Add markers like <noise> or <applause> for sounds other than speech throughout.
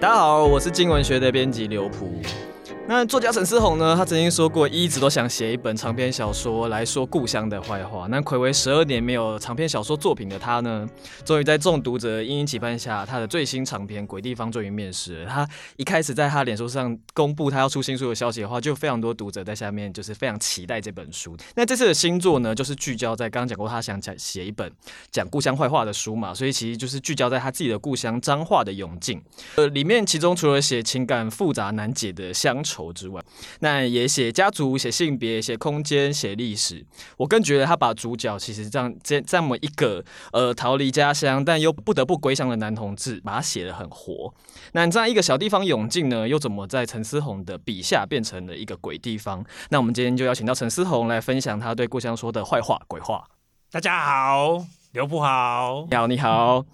大家好，我是经文学的编辑刘璞。那作家沈思宏呢？他曾经说过，一直都想写一本长篇小说来说故乡的坏话。那睽违十二年没有长篇小说作品的他呢，终于在众读者殷殷期盼下，他的最新长篇《鬼地方》终于面世。他一开始在他脸书上公布他要出新书的消息的话，就非常多读者在下面就是非常期待这本书。那这次的新作呢，就是聚焦在刚刚讲过，他想讲写一本讲故乡坏话的书嘛，所以其实就是聚焦在他自己的故乡彰化的永靖。呃，里面其中除了写情感复杂难解的乡愁。之外，那也写家族、写性别、写空间、写历史。我更觉得他把主角其实这样这这么一个呃逃离家乡但又不得不归乡的男同志，把他写得很活。那这样一个小地方永进呢，又怎么在陈思宏的笔下变成了一个鬼地方？那我们今天就邀请到陈思宏来分享他对故乡说的坏话、鬼话。大家好，刘不好，你好，你好。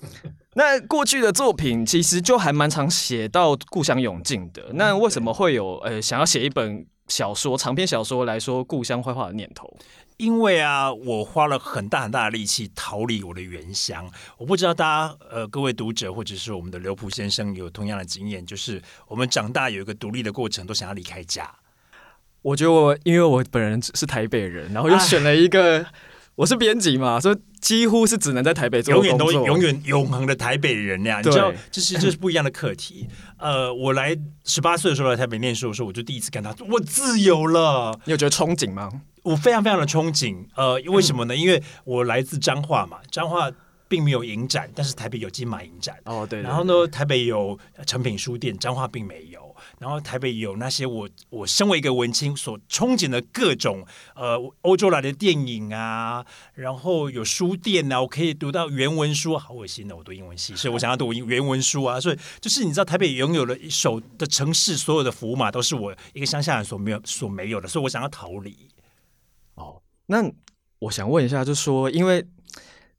那过去的作品其实就还蛮常写到故乡永靖的。那为什么会有呃想要写一本小说长篇小说来说故乡坏话的念头？因为啊，我花了很大很大的力气逃离我的原乡。我不知道大家呃各位读者或者是我们的刘普先生有同样的经验，就是我们长大有一个独立的过程，都想要离开家。我觉得我因为我本人是台北人，然后又选了一个。啊我是编辑嘛，所以几乎是只能在台北做，永远都永远永恒的台北人那样，你知道，这是这是不一样的课题。<laughs> 呃，我来十八岁的时候来台北念书的时候，我就第一次看到我自由了。你有觉得憧憬吗？我非常非常的憧憬。呃，为什么呢？因为我来自彰化嘛，彰化并没有影展，但是台北有金马影展。哦，对，对，对。然后呢，台北有成品书店，彰化并没有。然后台北有那些我我身为一个文青所憧憬的各种呃欧洲来的电影啊，然后有书店啊，我可以读到原文书，好恶心的，我读英文系，所以 <laughs> 我想要读原文书啊，所以就是你知道台北拥有了一手的城市，所有的服务码都是我一个乡下人所没有所没有的，所以我想要逃离。哦，那我想问一下，就是说因为。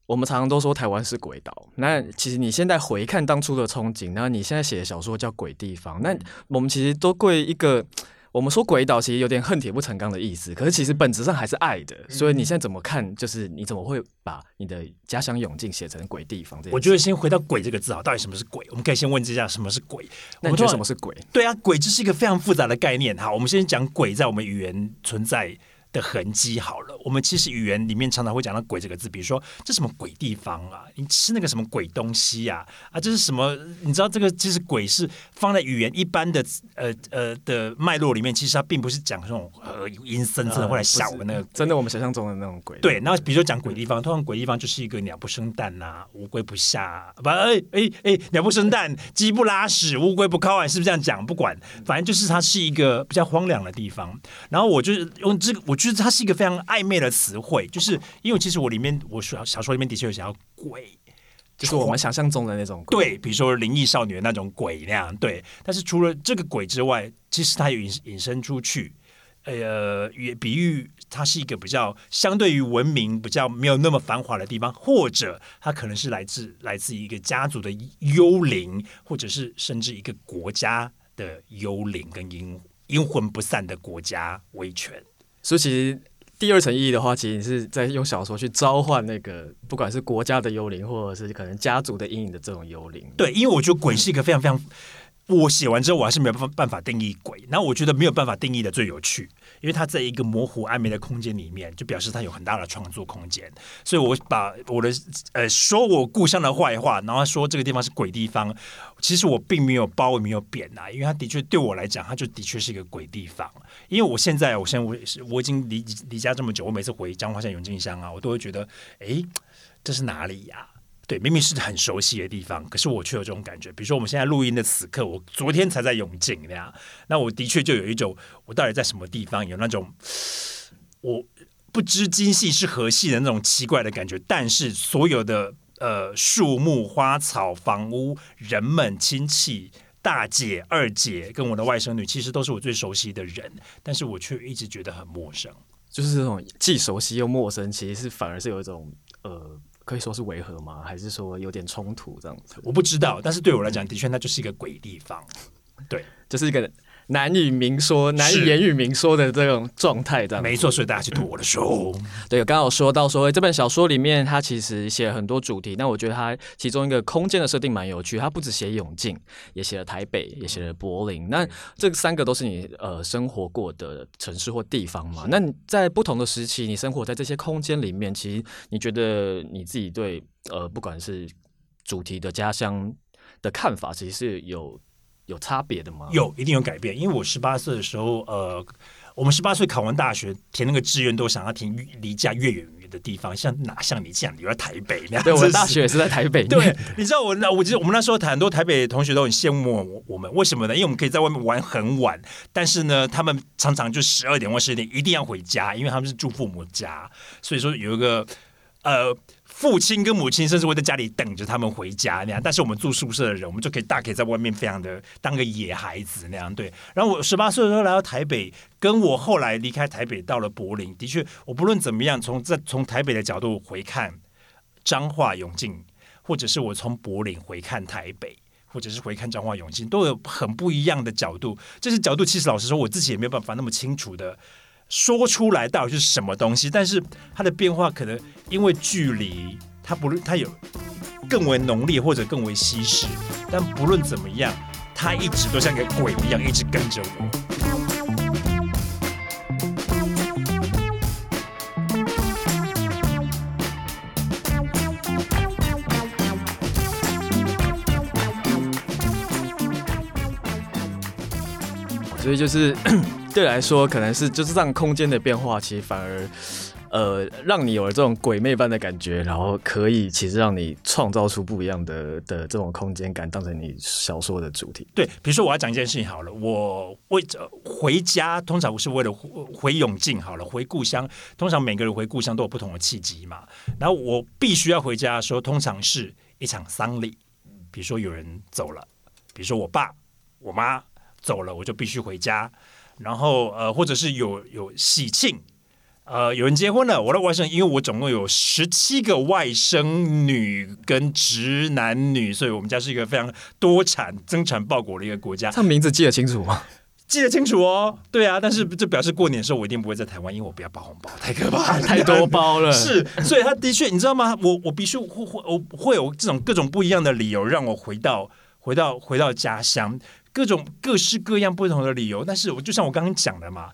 我们常常都说台湾是鬼岛，那其实你现在回看当初的憧憬，然后你现在写的小说叫《鬼地方》，那我们其实都归一个，我们说鬼岛其实有点恨铁不成钢的意思，可是其实本质上还是爱的。所以你现在怎么看？就是你怎么会把你的家乡永靖写成鬼地方？这，我觉得先回到“鬼”这个字啊，到底什么是鬼？我们可以先问一下什么是鬼？那你觉得什么是鬼？对啊，鬼就是一个非常复杂的概念。好，我们先讲鬼在我们语言存在的痕迹好了，我们其实语言里面常常会讲到“鬼”这个字，比如说这什么鬼地方啊？你吃那个什么鬼东西呀？啊，这是什么？你知道这个其实“鬼”是放在语言一般的呃呃的脉络里面，其实它并不是讲这种呃阴森森的或者吓我们那个、呃，真的我们想象中的那种鬼。对，然后比如说讲鬼地方，通常鬼地方就是一个鸟不生蛋呐、啊，乌龟不下、啊，不哎哎哎，鸟不生蛋，鸡不拉屎，乌龟不靠岸，是不是这样讲？不管，反正就是它是一个比较荒凉的地方。然后我就是用这个，我。就是它是一个非常暧昧的词汇，就是因为其实我里面我小小说里面的确有想要鬼，就是我们想象中的那种鬼，对，比如说灵异少女的那种鬼那样，对。但是除了这个鬼之外，其实它有引引申出去，呃，也比喻它是一个比较相对于文明比较没有那么繁华的地方，或者它可能是来自来自一个家族的幽灵，或者是甚至一个国家的幽灵跟阴阴魂不散的国家威权。所以其实第二层意义的话，其实你是在用小说去召唤那个，不管是国家的幽灵，或者是可能家族的阴影的这种幽灵。对，因为我觉得鬼是一个非常非常。我写完之后，我还是没有办法办法定义鬼。然后我觉得没有办法定义的最有趣，因为它在一个模糊暧昧的空间里面，就表示它有很大的创作空间。所以我把我的呃说我故乡的坏话，然后说这个地方是鬼地方。其实我并没有褒，也没有贬啊，因为它的确对我来讲，它就的确是一个鬼地方。因为我现在，我现在我是我已经离离家这么久，我每次回彰化县永靖乡啊，我都会觉得，哎，这是哪里呀？对，明明是很熟悉的地方，可是我却有这种感觉。比如说，我们现在录音的此刻，我昨天才在永靖那样，那我的确就有一种，我到底在什么地方？有那种我不知今夕是何夕的那种奇怪的感觉。但是，所有的呃树木、花草、房屋、人们、亲戚、大姐、二姐跟我的外甥女，其实都是我最熟悉的人，但是我却一直觉得很陌生。就是这种既熟悉又陌生，其实是反而是有一种呃。可以说是违和吗？还是说有点冲突这样子？我不知道，但是对我来讲，的确那就是一个鬼地方。对，<laughs> 就是一个难以明说、难以言语明说的这种状态，这样没错。所以大家去读我的书。对，刚刚有说到说这本小说里面，它其实写了很多主题。那我觉得它其中一个空间的设定蛮有趣。它不止写永靖，也写了台北，也写了柏林。那这三个都是你呃生活过的城市或地方嘛？那你在不同的时期，你生活在这些空间里面，其实你觉得你自己对呃不管是主题的家乡的看法，其实是有。有差别的吗？有，一定有改变。因为我十八岁的时候，呃，我们十八岁考完大学，填那个志愿都想要填离家越远越的地方，像哪像你这样，留在台北那样。对，我大学也是在台北。对，你知道我那，我记得我们那时候很多台北同学都很羡慕我们，为什么呢？因为我们可以在外面玩很晚，但是呢，他们常常就十二点或十一点一定要回家，因为他们是住父母家，所以说有一个呃。父亲跟母亲甚至会在家里等着他们回家那样，但是我们住宿舍的人，我们就可以大可以在外面非常的当个野孩子那样。对，然后我十八岁的时候来到台北，跟我后来离开台北到了柏林，的确，我不论怎么样，从在从台北的角度回看彰化永靖，或者是我从柏林回看台北，或者是回看彰化永靖，都有很不一样的角度。这些角度其实老实说，我自己也没有办法那么清楚的。说出来到底是什么东西？但是它的变化可能因为距离，它不论它有更为浓烈或者更为稀释，但不论怎么样，它一直都像个鬼一样，一直跟着我。所以就是。<coughs> 对来说，可能是就是让空间的变化，其实反而，呃，让你有了这种鬼魅般的感觉，然后可以其实让你创造出不一样的的这种空间感，当成你小说的主题。对，比如说我要讲一件事情好了，我为着回家，通常我是为了回永靖好了，回故乡。通常每个人回故乡都有不同的契机嘛。然后我必须要回家的时候，通常是一场丧礼，比如说有人走了，比如说我爸、我妈走了，我就必须回家。然后呃，或者是有有喜庆，呃，有人结婚了，我的外甥，因为我总共有十七个外甥女跟直男女，所以我们家是一个非常多产、增产报国的一个国家。他名字记得清楚吗？记得清楚哦。对啊，但是这表示过年的时候我一定不会在台湾，因为我不要包红包，太可怕，<laughs> 太多包了。<laughs> 是，所以他的确，你知道吗？我我必须会会我会有这种各种不一样的理由让我回到回到回到家乡。各种各式各样不同的理由，但是我就像我刚刚讲的嘛，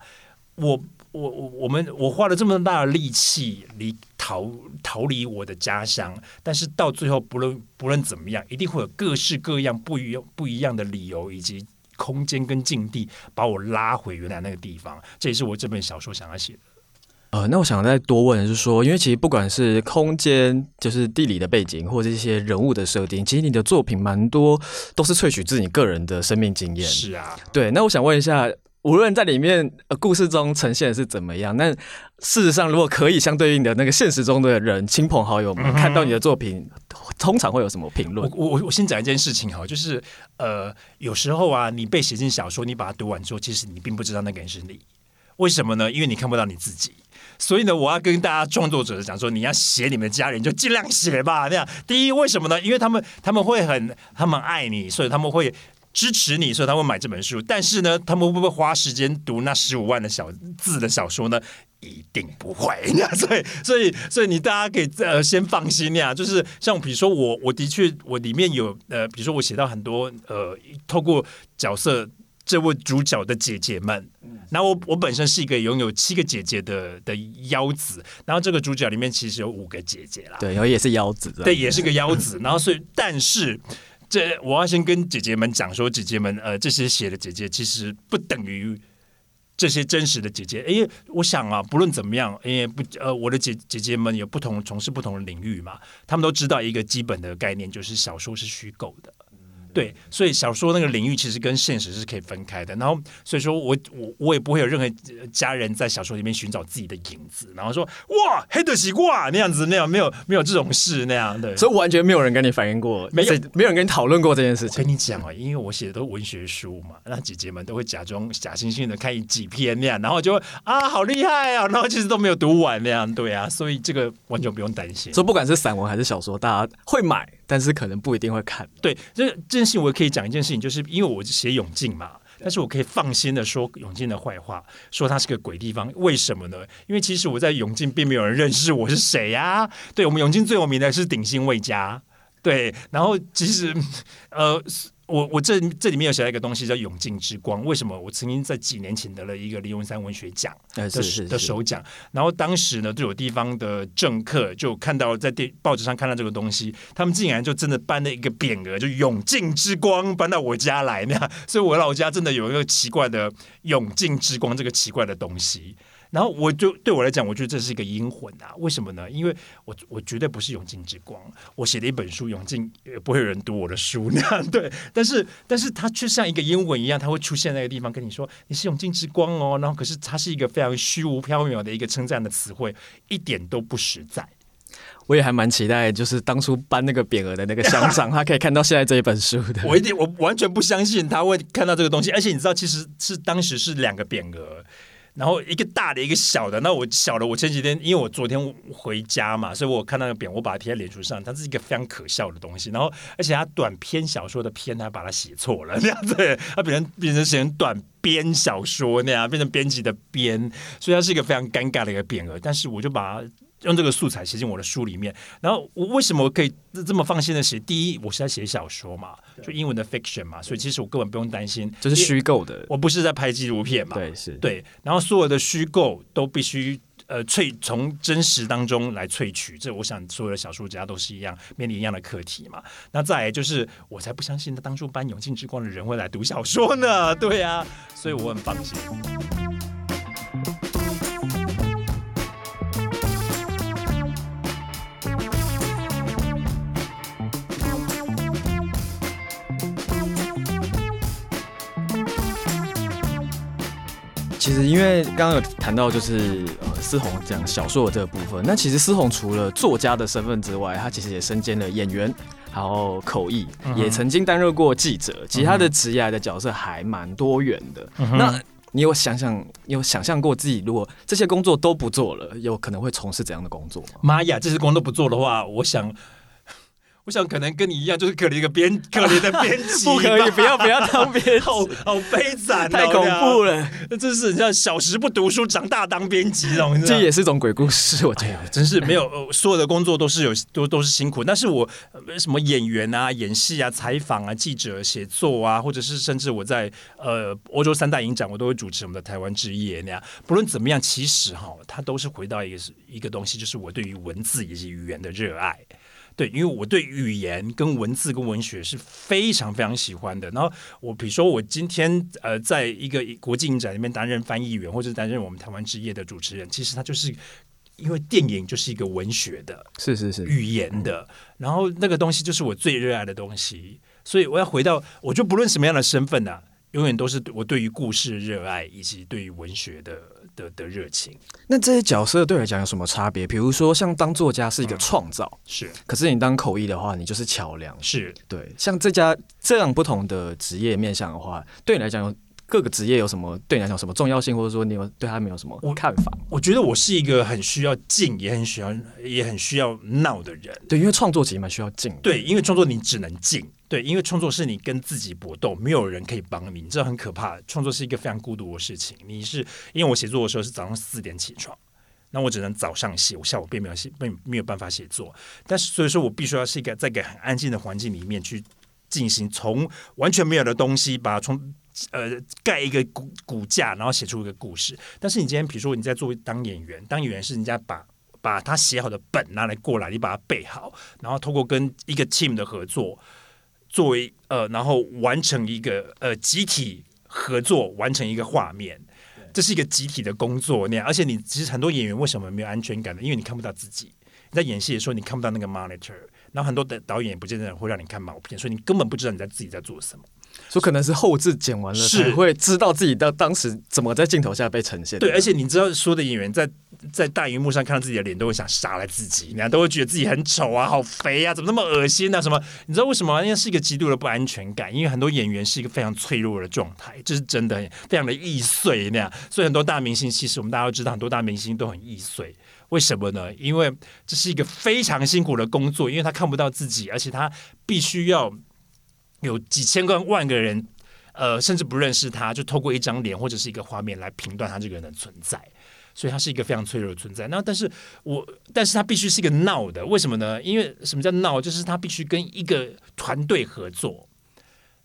我我我我们我花了这么大的力气离逃逃离我的家乡，但是到最后不论不论怎么样，一定会有各式各样不一样不一样的理由以及空间跟境地把我拉回原来那个地方，这也是我这本小说想要写的。呃，那我想再多问的是说，因为其实不管是空间，就是地理的背景，或者一些人物的设定，其实你的作品蛮多都是萃取自己个人的生命经验。是啊，对。那我想问一下，无论在里面呃故事中呈现的是怎么样，那事实上如果可以相对应的那个现实中的人，亲朋好友们、嗯、看到你的作品，通常会有什么评论？我我我先讲一件事情哈，就是呃，有时候啊，你被写进小说，你把它读完之后，其实你并不知道那个人是你，为什么呢？因为你看不到你自己。所以呢，我要跟大家创作者讲说，你要写你们家人，就尽量写吧。那样，第一，为什么呢？因为他们他们会很，他们爱你，所以他们会支持你，所以他会买这本书。但是呢，他们会不会花时间读那十五万的小字的小说呢？一定不会。那所以，所以，所以你大家可以呃先放心呀。就是像比如说我，我的确我里面有呃，比如说我写到很多呃，透过角色。这位主角的姐姐们，然后我我本身是一个拥有七个姐姐的的妖子，然后这个主角里面其实有五个姐姐啦，对，然后也是妖子，对，也是个妖子，然后所以，但是这我要先跟姐姐们讲说，姐姐们，呃，这些写的姐姐其实不等于这些真实的姐姐，因为我想啊，不论怎么样，因为不呃，我的姐姐姐们有不同从事不同的领域嘛，他们都知道一个基本的概念，就是小说是虚构的。对，所以小说那个领域其实跟现实是可以分开的。然后，所以说我我我也不会有任何家人在小说里面寻找自己的影子，然后说哇黑的西瓜那样子那样没有没有这种事那样的，所以完全没有人跟你反映过，没有没有人跟你讨论过这件事情。跟你讲啊，因为我写的都是文学书嘛，那姐姐们都会假装假惺惺的看几篇那样，然后就会啊好厉害啊，然后其实都没有读完那样，对啊，所以这个完全不用担心。所以不管是散文还是小说，大家会买。但是可能不一定会看。对，这这件事情我可以讲一件事情，就是因为我写永靖嘛，但是我可以放心的说永靖的坏话，说他是个鬼地方。为什么呢？因为其实我在永靖并没有人认识我是谁呀、啊。对，我们永靖最有名的是鼎新魏家。对，然后其实呃。我我这这里面有写了一个东西叫“永进之光”。为什么？我曾经在几年前得了一个林文山文学奖的的首奖，然后当时呢，就有地方的政客就看到在电报纸上看到这个东西，他们竟然就真的搬了一个匾额，就“永进之光”搬到我家来那样，所以我老家真的有一个奇怪的“永进之光”这个奇怪的东西。然后我就对我来讲，我觉得这是一个阴魂啊！为什么呢？因为我我绝对不是永靖之光，我写了一本书，永靖也不会有人读我的书 <laughs> 那样对。但是，但是它却像一个阴魂一样，它会出现在那个地方，跟你说你是永靖之光哦。然后，可是它是一个非常虚无缥缈的一个称赞的词汇，一点都不实在。我也还蛮期待，就是当初颁那个匾额的那个乡长，<laughs> 他可以看到现在这一本书的。我一定，我完全不相信他会看到这个东西。而且你知道，其实是当时是两个匾额。然后一个大的，一个小的。那我小的，我前几天因为我昨天回家嘛，所以我看到那个匾，我把它贴在脸书上。它是一个非常可笑的东西。然后，而且它短篇小说的篇，他把它写错了，那样子，它 <laughs> 变成变成写成短编小说那样，变成编辑的编，所以它是一个非常尴尬的一个匾额。但是我就把它。用这个素材写进我的书里面，然后我为什么我可以这么放心的写？第一，我是在写小说嘛，就英文的 fiction 嘛，所以其实我根本不用担心，这是虚构的。我不是在拍纪录片嘛，对，是对。然后所有的虚构都必须呃萃从真实当中来萃取，这我想所有的小说家都是一样面临一样的课题嘛。那再来就是，我才不相信他当初颁永靖之光的人会来读小说呢，对呀、啊，所以我很放心。其实，因为刚刚有谈到，就是呃，思宏讲小说的这个部分。那其实思宏除了作家的身份之外，他其实也身兼了演员，然后口译，嗯、也曾经担任过记者。其实他的职业的角色还蛮多元的。嗯、那你有想想，你有想象过自己如果这些工作都不做了，有可能会从事怎样的工作吗？妈呀，这些工作都不做的话，我想。我想可能跟你一样，就是可怜一个编可怜的编辑，<laughs> 不可以，不要不要当编辑，好好悲惨，太恐怖了。那这是你像小时不读书，长大当编辑这种，这也是一种鬼故事。我觉得、哎、真是没有、呃，所有的工作都是有都都是辛苦。但是我什么演员啊、演戏啊、采访啊、记者、写作啊，或者是甚至我在呃欧洲三大影展，我都会主持我们的台湾之夜那样。不论怎么样，其实哈，它都是回到一个一个东西，就是我对于文字以及语言的热爱。对，因为我对语言跟文字跟文学是非常非常喜欢的。然后我比如说，我今天呃，在一个国际影展里面担任翻译员，或者担任我们台湾之夜的主持人，其实他就是因为电影就是一个文学的，是是是语言的，然后那个东西就是我最热爱的东西。所以我要回到，我就不论什么样的身份呢、啊，永远都是我对于故事的热爱以及对于文学的。的的热情，那这些角色对你来讲有什么差别？比如说，像当作家是一个创造，嗯、是；可是你当口译的话，你就是桥梁，是对。像这家这样不同的职业面向的话，对你来讲有各个职业有什么对你来讲什么重要性，或者说你有对他没有什么看法？我，我觉得我是一个很需要静，也很需要也很需要闹的人。对，因为创作其实蛮需要静。对，因为创作你只能静。对，因为创作是你跟自己搏斗，没有人可以帮你，你这很可怕。创作是一个非常孤独的事情。你是因为我写作的时候是早上四点起床，那我只能早上写，我下午并没有写，没没有办法写作。但是所以说我必须要是一个在一个很安静的环境里面去进行，从完全没有的东西，把它从呃盖一个骨骨架，然后写出一个故事。但是你今天比如说你在做当演员，当演员是人家把把他写好的本拿来过来，你把它背好，然后透过跟一个 team 的合作。作为呃，然后完成一个呃集体合作，完成一个画面，这是一个集体的工作那样。而且你其实很多演员为什么没有安全感呢？因为你看不到自己。你在演戏的时候，你看不到那个 monitor，然后很多的导演也不见得会让你看毛片，所以你根本不知道你在自己在做什么。所以可能是后置剪完了，是会知道自己的当时怎么在镜头下被呈现。对，而且你知道，说的演员在在大荧幕上看到自己的脸，都会想杀了自己，那样都会觉得自己很丑啊，好肥啊，怎么那么恶心啊？什么？你知道为什么？因为是一个极度的不安全感，因为很多演员是一个非常脆弱的状态，这是真的，非常的易碎那样。所以很多大明星，其实我们大家都知道，很多大明星都很易碎。为什么呢？因为这是一个非常辛苦的工作，因为他看不到自己，而且他必须要。有几千个万个人，呃，甚至不认识他，就透过一张脸或者是一个画面来评断他这个人的存在。所以他是一个非常脆弱的存在。那但是我，但是他必须是一个闹的，为什么呢？因为什么叫闹？就是他必须跟一个团队合作，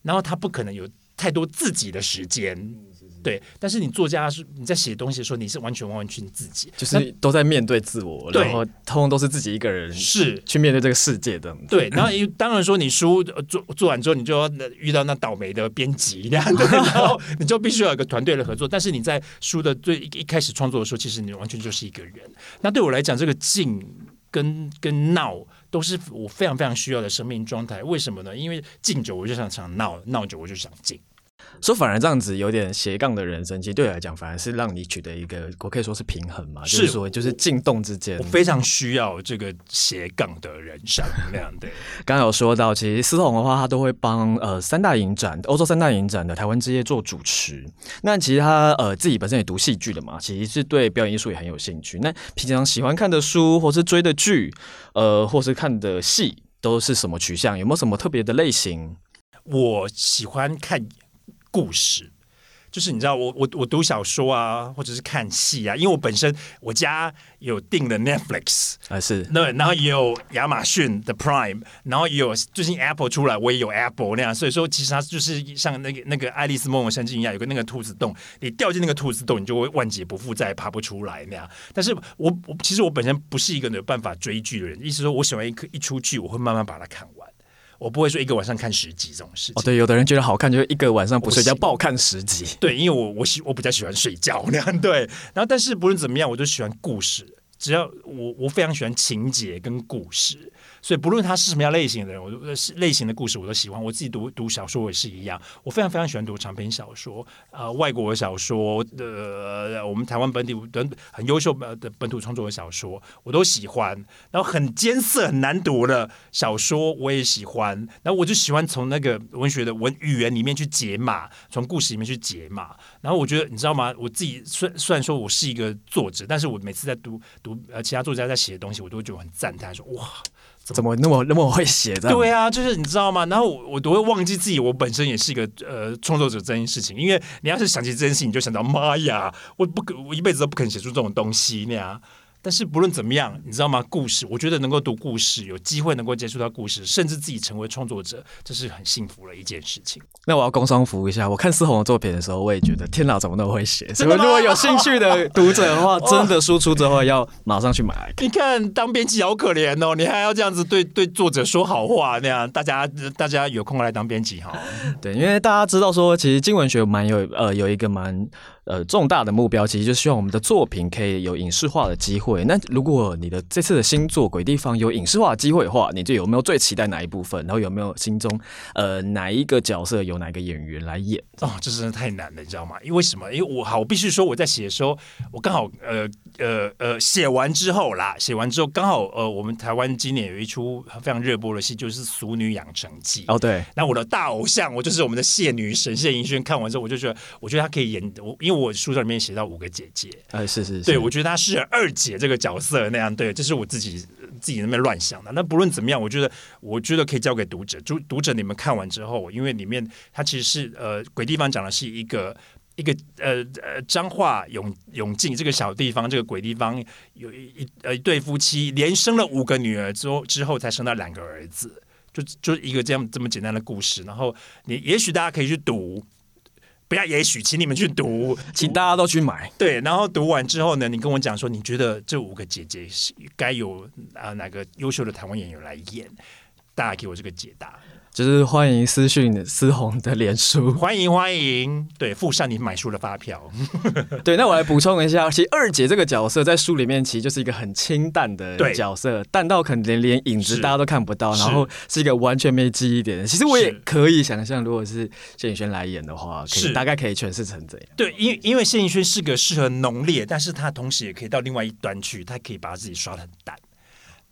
然后他不可能有太多自己的时间。对，但是你作家是你在写东西的时候，你是完全完完全自己，就是都在面对自我，然后通通都是自己一个人是去面对这个世界的。对，然后当然说你书做做完之后，你就要遇到那倒霉的编辑那样，<laughs> 然后你就必须要有一个团队的合作。但是你在书的最一开始创作的时候，其实你完全就是一个人。那对我来讲，这个静跟跟闹都是我非常非常需要的生命状态。为什么呢？因为静久我就想想闹，闹久我就想静。说反而这样子有点斜杠的人生，其实对我来讲反而是让你取得一个，我可以说是平衡嘛，是就是说就是进动之间，我非常需要这个斜杠的人生那样的。<laughs> 刚刚有说到，其实思彤的话，他都会帮呃三大影展、欧洲三大影展的台湾之夜做主持。那其实他呃自己本身也读戏剧的嘛，其实是对表演艺术也很有兴趣。那平常喜欢看的书，或是追的剧，呃，或是看的戏，都是什么取向？有没有什么特别的类型？我喜欢看。故事就是你知道我我我读小说啊，或者是看戏啊，因为我本身我家有订的 Netflix 啊是那然后也有亚马逊的 Prime，然后也有最近 Apple 出来，我也有 Apple 那样，所以说其实它就是像那个那个爱丽丝梦游仙境一样，有个那个兔子洞，你掉进那个兔子洞，你就会万劫不复，再也爬不出来那样。但是我我其实我本身不是一个有办法追剧的人，意思说我喜欢一一出剧，我会慢慢把它看完。我不会说一个晚上看十集这种事情。哦，对，有的人觉得好看，就一个晚上不睡觉，暴看十集。<laughs> 对，因为我我喜我比较喜欢睡觉那样。对，然后但是不论怎么样，我就喜欢故事。只要我我非常喜欢情节跟故事。所以不论他是什么样类型的人，我都是类型的故事我都喜欢。我自己读读小说也是一样，我非常非常喜欢读长篇小说，呃，外国的小说，呃，我们台湾本地的很优秀的本土创作的小说我都喜欢。然后很艰涩很难读的小说我也喜欢。然后我就喜欢从那个文学的文语言里面去解码，从故事里面去解码。然后我觉得你知道吗？我自己虽虽然说我是一个作者，但是我每次在读读呃其他作家在写的东西，我都觉得很赞叹，说哇。怎么那么那么会写的？对啊，就是你知道吗？然后我我都会忘记自己，我本身也是一个呃创作者这件事情。因为你要是想起这件事情，你就想到妈呀，我不可，我一辈子都不肯写出这种东西那样。但是不论怎么样，你知道吗？故事，我觉得能够读故事，有机会能够接触到故事，甚至自己成为创作者，这是很幸福的一件事情。那我要工商服务一下，我看思宏的作品的时候，我也觉得天哪，怎么那么会写？所以如果有兴趣的读者的话，<laughs> 真的输出之后要马上去买。<laughs> 你看当编辑好可怜哦，你还要这样子对 <laughs> 对作者说好话那样，大家大家有空来当编辑哈。对，因为大家知道说，其实经文学蛮有呃有一个蛮。呃，重大的目标其实就希望我们的作品可以有影视化的机会。那如果你的这次的新作《鬼地方》有影视化的机会的话，你就有没有最期待哪一部分？然后有没有心中呃哪一个角色由哪个演员来演？哦，这真的太难了，你知道吗？因为什么？因为我好，我必须说我在写的时候，我刚好呃呃呃写完之后啦，写完之后刚好呃我们台湾今年有一出非常热播的戏，就是《俗女养成记》。哦，对。那我的大偶像，我就是我们的谢女神谢盈萱。看完之后，我就觉得，我觉得她可以演我，因为。我书上里面写到五个姐姐，哎，是是是，对，我觉得她是二姐这个角色那样，对，这是我自己自己那边乱想的。那不论怎么样，我觉得我觉得可以交给读者，读读者你们看完之后，因为里面它其实是呃鬼地方讲的是一个一个呃呃彰化永永靖这个小地方，这个鬼地方有一呃一对夫妻连生了五个女儿之后之后才生到两个儿子，就就一个这样这么简单的故事。然后你也许大家可以去读。不要，也许请你们去读，请大家都去买。对，然后读完之后呢，你跟我讲说，你觉得这五个姐姐是该有啊、呃、哪个优秀的台湾演员来演？大家给我这个解答。就是欢迎私讯思宏的脸书，<laughs> 欢迎欢迎，对，附上你买书的发票。<laughs> 对，那我来补充一下，其实二姐这个角色在书里面其实就是一个很清淡的角色，淡到可能连连影子大家都看不到，然后是一个完全没记忆点的。其实我也可以想象，如果是谢颖轩来演的话，可以大概可以诠释成这样。对，因为因为谢颖轩是个适合浓烈，但是他同时也可以到另外一端去，他可以把自己刷得很淡。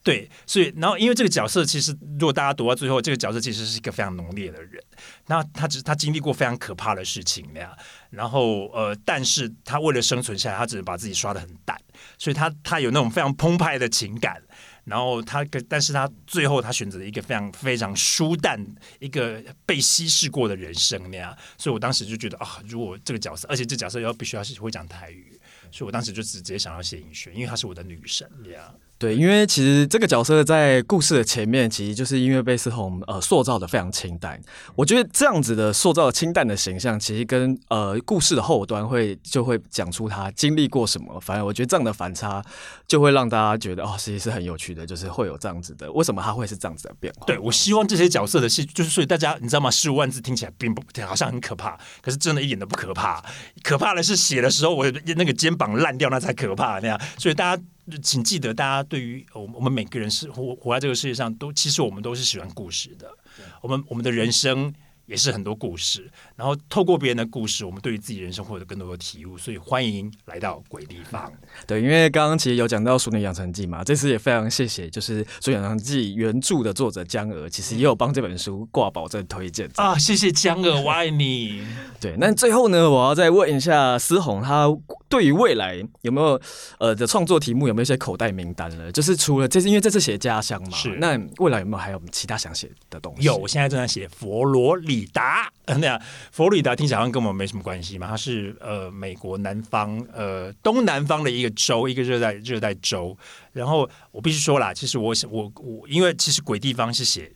对，所以然后因为这个角色其实，如果大家读到最后，这个角色其实是一个非常浓烈的人。那他只他经历过非常可怕的事情那样，然后呃，但是他为了生存下来，他只能把自己刷得很淡，所以他他有那种非常澎湃的情感。然后他但是他最后他选择了一个非常非常舒淡、一个被稀释过的人生那样。所以我当时就觉得啊，如果这个角色，而且这角色要必须要是会讲台语，所以我当时就直接想要写尹轩，因为她是我的女神那样。对，因为其实这个角色在故事的前面，其实就是因为被思宏呃塑造的非常清淡。我觉得这样子的塑造清淡的形象，其实跟呃故事的后端会就会讲出他经历过什么。反而我觉得这样的反差就会让大家觉得哦，其实是很有趣的，就是会有这样子的。为什么他会是这样子的变化？对，我希望这些角色的戏，就是所以大家你知道吗？十五万字听起来并不好像很可怕，可是真的一点都不可怕。可怕的是写的时候我那个肩膀烂掉，那才可怕那样。所以大家。请记得，大家对于我们我们每个人是活活在这个世界上，都其实我们都是喜欢故事的。我们我们的人生。也是很多故事，然后透过别人的故事，我们对于自己人生会有更多的体悟。所以欢迎来到鬼地方。<laughs> 对，因为刚刚其实有讲到《俗女养成记》嘛，这次也非常谢谢，就是《俗女养成记》原著的作者江娥，其实也有帮这本书挂保证推荐啊。谢谢江娥，我爱你。<laughs> 对，那最后呢，我要再问一下思宏，他对于未来有没有呃的创作题目有没有一些口袋名单了？就是除了这次，因为这次写家乡嘛，是那未来有没有还有其他想写的东西？有，我现在正在写佛罗里。里达，<laughs> 那样佛罗里达听起来好像跟我们没什么关系嘛？它是呃美国南方呃东南方的一个州，一个热带热带州。然后我必须说啦，其实我我我，因为其实鬼地方是写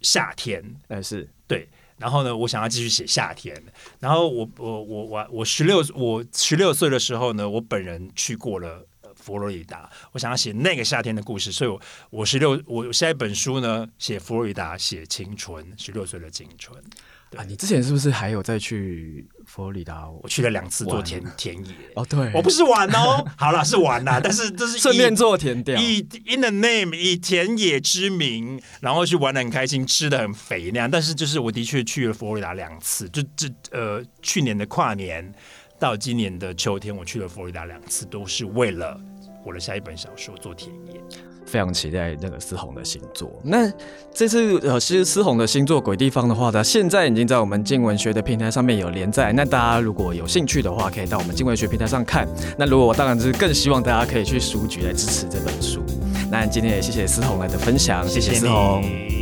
夏天，但是对。然后呢，我想要继续写夏天。然后我我我我我十六我十六岁的时候呢，我本人去过了。佛罗里达，我想要写那个夏天的故事，所以我我十六，我下一本书呢，写佛罗里达，写青春，十六岁的青春。啊，你之前是不是还有再去佛罗里达？我去了两次做田田野。哦，对，我不是玩哦，<laughs> 好了，是玩啦，<laughs> 但是这是顺便做田调，以 in the name 以田野之名，然后去玩的很开心，吃的很肥那样。但是就是我的确去了佛罗里达两次，就这呃去年的跨年到今年的秋天，我去了佛罗里达两次，都是为了。我的下一本小说做田野，非常期待那个思宏的新作。那这次呃，其实思宏的新作《鬼地方》的话呢，现在已经在我们静文学的平台上面有连载。那大家如果有兴趣的话，可以到我们静文学平台上看。那如果我当然是更希望大家可以去书局来支持这本书。那今天也谢谢思宏来的分享，谢谢思宏。